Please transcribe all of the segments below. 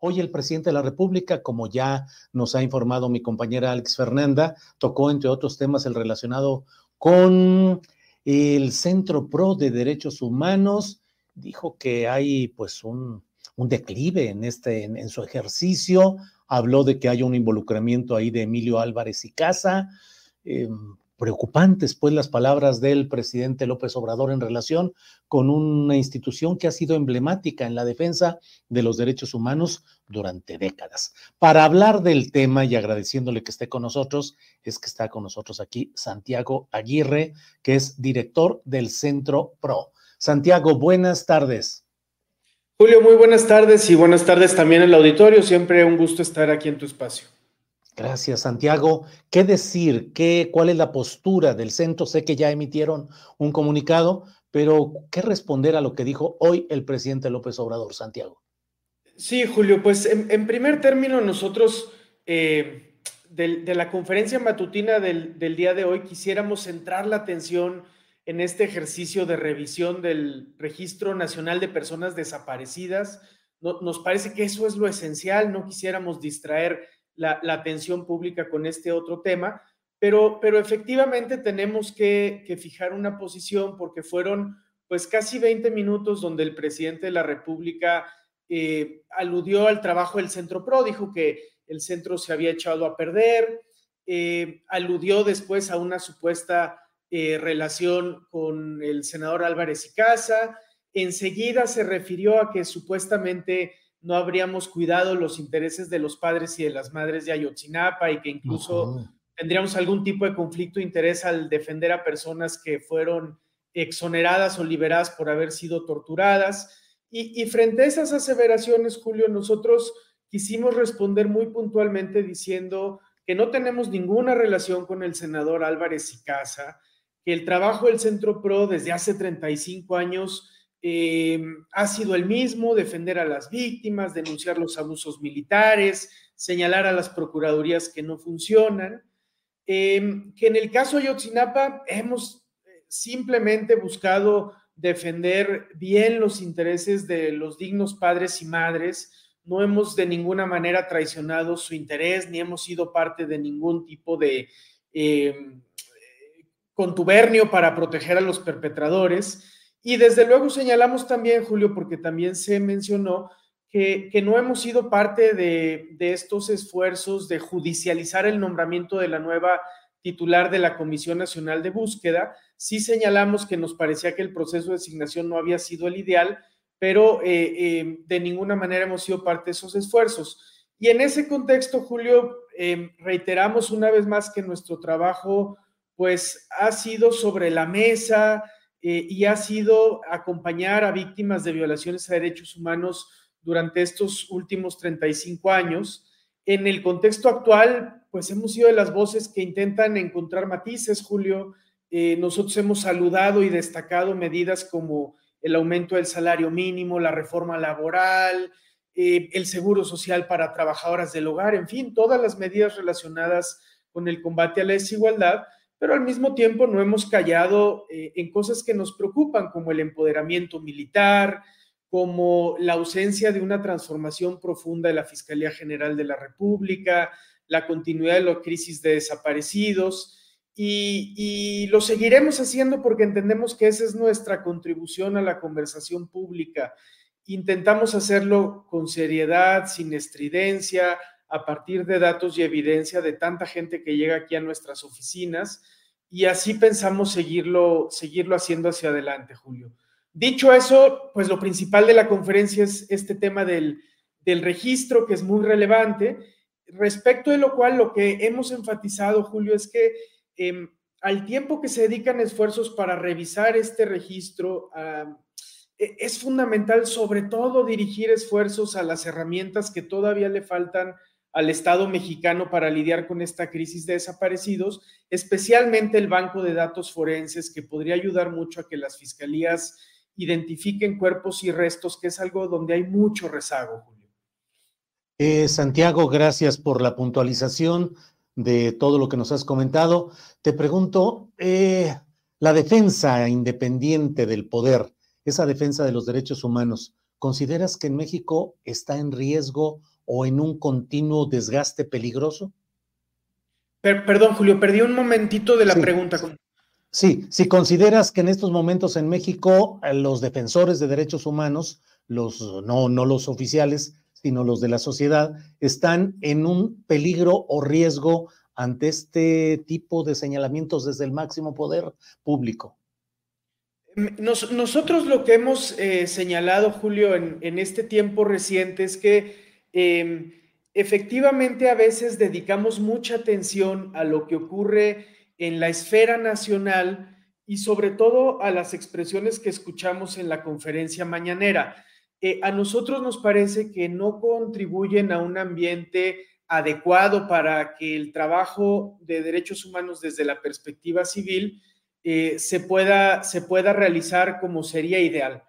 Hoy el presidente de la República, como ya nos ha informado mi compañera Alex Fernanda, tocó entre otros temas el relacionado con el Centro Pro de Derechos Humanos. Dijo que hay pues un, declive en, este, en, su ejercicio. Habló de que hay un involucramiento ahí de Emilio Álvarez y Casa. Eh, preocupantes, pues, las palabras del presidente López Obrador en relación con una institución que ha sido emblemática en la defensa de los derechos humanos durante décadas. Para hablar del tema y agradeciéndole que esté con nosotros, es que está con nosotros aquí Santiago Aguirre, que es director del Centro PRO. Santiago, buenas tardes. Julio, muy buenas tardes y buenas tardes también al auditorio. Siempre un gusto estar aquí en tu espacio. Gracias, Santiago. ¿Qué decir? ¿Qué, ¿Cuál es la postura del centro? Sé que ya emitieron un comunicado, pero ¿qué responder a lo que dijo hoy el presidente López Obrador, Santiago? Sí, Julio, pues en, primer término nosotros eh, de, la conferencia matutina del, día de hoy quisiéramos centrar la atención en este ejercicio de revisión del Registro Nacional de Personas Desaparecidas. No, nos parece que eso es lo esencial, no quisiéramos distraer la, atención pública con este otro tema, pero, pero efectivamente tenemos que, que, fijar una posición porque fueron pues casi 20 minutos donde el presidente de la República eh, aludió al trabajo del Centro PRO, dijo que el centro se había echado a perder, eh, aludió después a una supuesta eh, relación con el senador Álvarez y Casa, enseguida se refirió a que supuestamente no habríamos cuidado los intereses de los padres y de las madres de Ayotzinapa y que incluso uh -huh. tendríamos algún tipo de conflicto de interés al defender a personas que fueron exoneradas o liberadas por haber sido torturadas. Y, y frente a esas aseveraciones, Julio, nosotros quisimos responder muy puntualmente diciendo que no tenemos ninguna relación con el senador Álvarez y Casa, que el trabajo del Centro PRO desde hace 35 años eh, ha sido el mismo, defender a las víctimas, denunciar los abusos militares, señalar a las procuradurías que no funcionan, eh, que en el caso de Yotzinapa hemos simplemente buscado defender bien los intereses de los dignos padres y madres, no hemos de ninguna manera traicionado su interés, ni hemos sido parte de ningún tipo de eh, contubernio para proteger a los perpetradores Y desde luego señalamos también, Julio, porque también se mencionó que, no hemos sido parte de, de, estos esfuerzos de judicializar el nombramiento de la nueva titular de la Comisión Nacional de Búsqueda. Sí señalamos que nos parecía que el proceso de designación no había sido el ideal, pero eh, eh, de ninguna manera hemos sido parte de esos esfuerzos. Y en ese contexto, Julio, eh, reiteramos una vez más que nuestro trabajo pues ha sido sobre la mesa y ha sido acompañar a víctimas de violaciones a derechos humanos durante estos últimos 35 años. En el contexto actual, pues hemos sido de las voces que intentan encontrar matices, Julio. nosotros hemos saludado y destacado medidas como el aumento del salario mínimo, la reforma laboral, eh, el seguro social para trabajadoras del hogar, en fin, todas las medidas relacionadas con el combate a la desigualdad, pero al mismo tiempo no hemos callado eh, en cosas que nos preocupan, como el empoderamiento militar, como la ausencia de una transformación profunda de la Fiscalía General de la República, la continuidad de la crisis de desaparecidos, y, lo seguiremos haciendo porque entendemos que esa es nuestra contribución a la conversación pública. Intentamos hacerlo con seriedad, sin estridencia, a partir de datos y evidencia de tanta gente que llega aquí a nuestras oficinas y así pensamos seguirlo, seguirlo haciendo hacia adelante, Julio. Dicho eso, pues lo principal de la conferencia es este tema del, del registro, que es muy relevante, respecto de lo cual lo que hemos enfatizado, Julio, es que Em, al tiempo que se dedican esfuerzos para revisar este registro, e, es fundamental sobre todo dirigir esfuerzos a las herramientas que todavía le faltan al Estado mexicano para lidiar con esta crisis de desaparecidos, especialmente el banco de datos forenses, que podría ayudar mucho a que las fiscalías identifiquen cuerpos y restos, que es algo donde hay mucho rezago, Julio. Eh, Santiago, gracias por la puntualización de todo lo que nos has comentado. Te pregunto, eh, la defensa independiente del poder, esa defensa de los derechos humanos, ¿consideras que en México está en riesgo o en un continuo desgaste peligroso? perdón, Julio, perdí un momentito de la pregunta. Sí, si consideras que en estos momentos en México eh, los defensores de derechos humanos, los no, no los oficiales, sino los de la sociedad, están en un peligro o riesgo ante este tipo de señalamientos desde el máximo poder público. nosotros lo que hemos eh, señalado, Julio, en, este tiempo reciente es que em, efectivamente a veces dedicamos mucha atención a lo que ocurre en la esfera nacional y sobre todo a las expresiones que escuchamos en la conferencia mañanera. Eh, a nosotros nos parece que no contribuyen a un ambiente adecuado para que el trabajo de derechos humanos desde la perspectiva civil eh, se, pueda, se pueda realizar como sería ideal.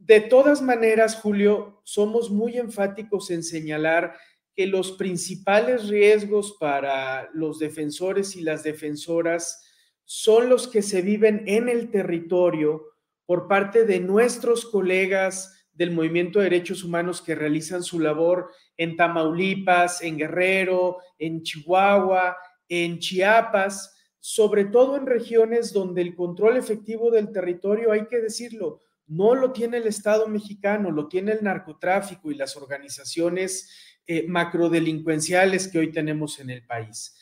De todas maneras, Julio, somos muy enfáticos en señalar que los principales riesgos para los defensores y las defensoras son los que se viven en el territorio por parte de nuestros colegas del movimiento de derechos humanos que realizan su labor en Tamaulipas, en Guerrero, en Chihuahua, en Chiapas, sobre todo en regiones donde el control efectivo del territorio, hay que decirlo, no lo tiene el Estado mexicano, lo tiene el narcotráfico y las organizaciones eh, macrodelincuenciales que hoy tenemos en el país.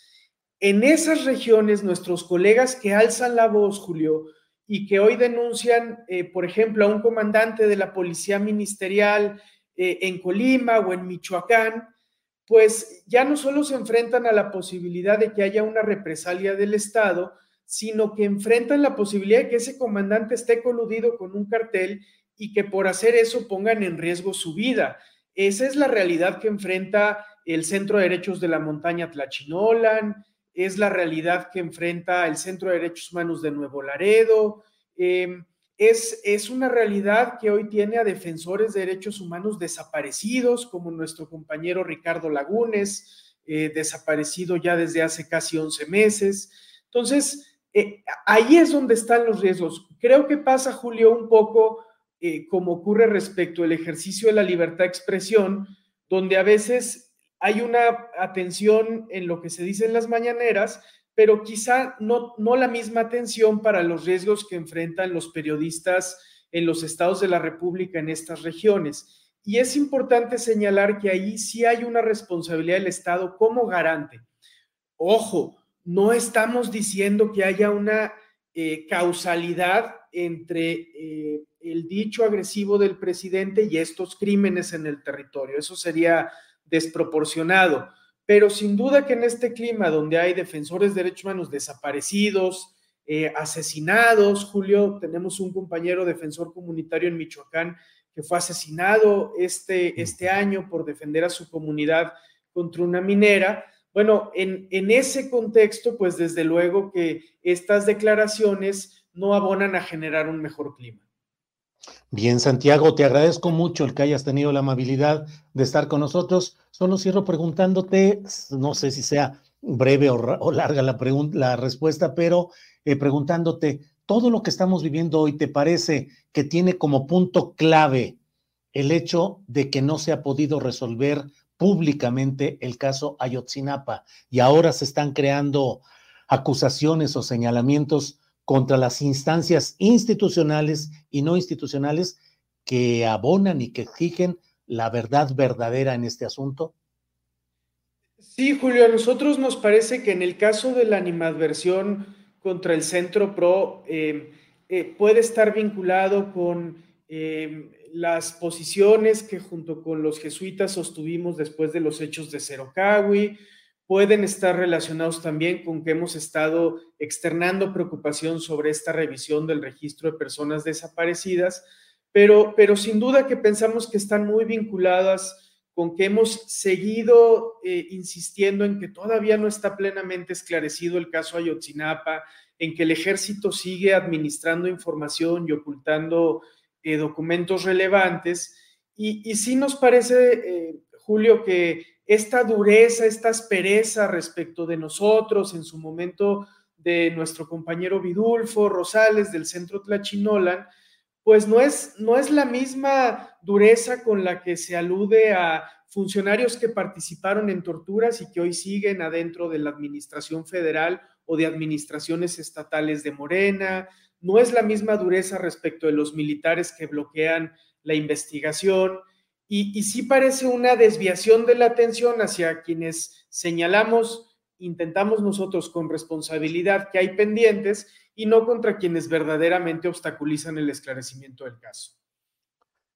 En esas regiones, nuestros colegas que alzan la voz, Julio, y que hoy denuncian, eh, por ejemplo, a un comandante de la Policía Ministerial eh, en Colima o en Michoacán, pues ya no solo se enfrentan a la posibilidad de que haya una represalia del Estado, sino que enfrentan la posibilidad de que ese comandante esté coludido con un cartel y que por hacer eso pongan en riesgo su vida. Esa es la realidad que enfrenta el Centro de Derechos de la Montaña Tlachinolan, es la realidad que enfrenta el Centro de Derechos Humanos de Nuevo Laredo, em, es, es, una realidad que hoy tiene a defensores de derechos humanos desaparecidos, como nuestro compañero Ricardo Lagunes, eh, desaparecido ya desde hace casi 11 meses. Entonces, eh, ahí es donde están los riesgos. Creo que pasa, Julio, un poco eh, como ocurre respecto al ejercicio de la libertad de expresión, donde a veces hay una atención en lo que se dice en las mañaneras, pero quizá no, no la misma atención para los riesgos que enfrentan los periodistas en los estados de la República en estas regiones. Y es importante señalar que ahí sí hay una responsabilidad del Estado como garante. Ojo, no estamos diciendo que haya una eh, causalidad entre eh, el dicho agresivo del presidente y estos crímenes en el territorio. Eso sería desproporcionado. Pero sin duda que en este clima donde hay defensores de derechos humanos desaparecidos, eh, asesinados, Julio, tenemos un compañero defensor comunitario en Michoacán que fue asesinado este, este año por defender a su comunidad contra una minera. Bueno, en, ese contexto, pues desde luego que estas declaraciones no abonan a generar un mejor clima. Bien, Santiago, te agradezco mucho el que hayas tenido la amabilidad de estar con nosotros. Solo cierro preguntándote, no sé si sea breve o, larga la, la respuesta, pero eh, preguntándote, ¿todo lo que estamos viviendo hoy te parece que tiene como punto clave el hecho de que no se ha podido resolver públicamente el caso Ayotzinapa y ahora se están creando acusaciones o señalamientos contra las instancias institucionales y no institucionales que abonan y que exigen la verdad verdadera en este asunto? Sí, Julio, a nosotros nos parece que en el caso de la animadversión contra el Centro PRO eh, eh, puede estar vinculado con eh, las posiciones que junto con los jesuitas sostuvimos después de los hechos de Cerocawi, pueden estar relacionados también con que hemos estado externando preocupación sobre esta revisión del registro de personas desaparecidas, pero, pero sin duda que pensamos que están muy vinculadas con que hemos seguido eh, insistiendo en que todavía no está plenamente esclarecido el caso Ayotzinapa, en que el ejército sigue administrando información y ocultando eh, documentos relevantes. Y, sí nos parece, eh, Julio, que esta dureza, esta aspereza respecto de nosotros, en su momento de nuestro compañero Vidulfo Rosales del Centro Tlachinolan, pues no es, no es la misma dureza con la que se alude a funcionarios que participaron en torturas y que hoy siguen adentro de la administración federal o de administraciones estatales de Morena, no es la misma dureza respecto de los militares que bloquean la investigación, y, sí parece una desviación de la atención hacia quienes señalamos, intentamos nosotros con responsabilidad que hay pendientes y no contra quienes verdaderamente obstaculizan el esclarecimiento del caso.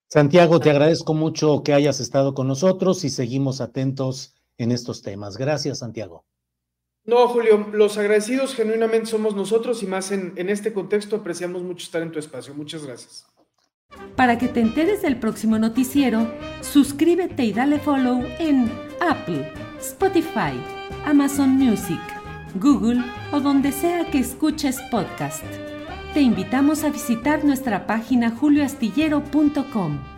Santiago, te agradezco mucho que hayas estado con nosotros y seguimos atentos en estos temas. Gracias, Santiago. No, Julio, los agradecidos genuinamente somos nosotros y más en, en este contexto apreciamos mucho estar en tu espacio. Muchas gracias. Para que te enteres del próximo noticiero, suscríbete y dale follow en Apple, Spotify, Amazon Music, Google o donde sea que escuches podcast. Te invitamos a visitar nuestra página julioastillero.com.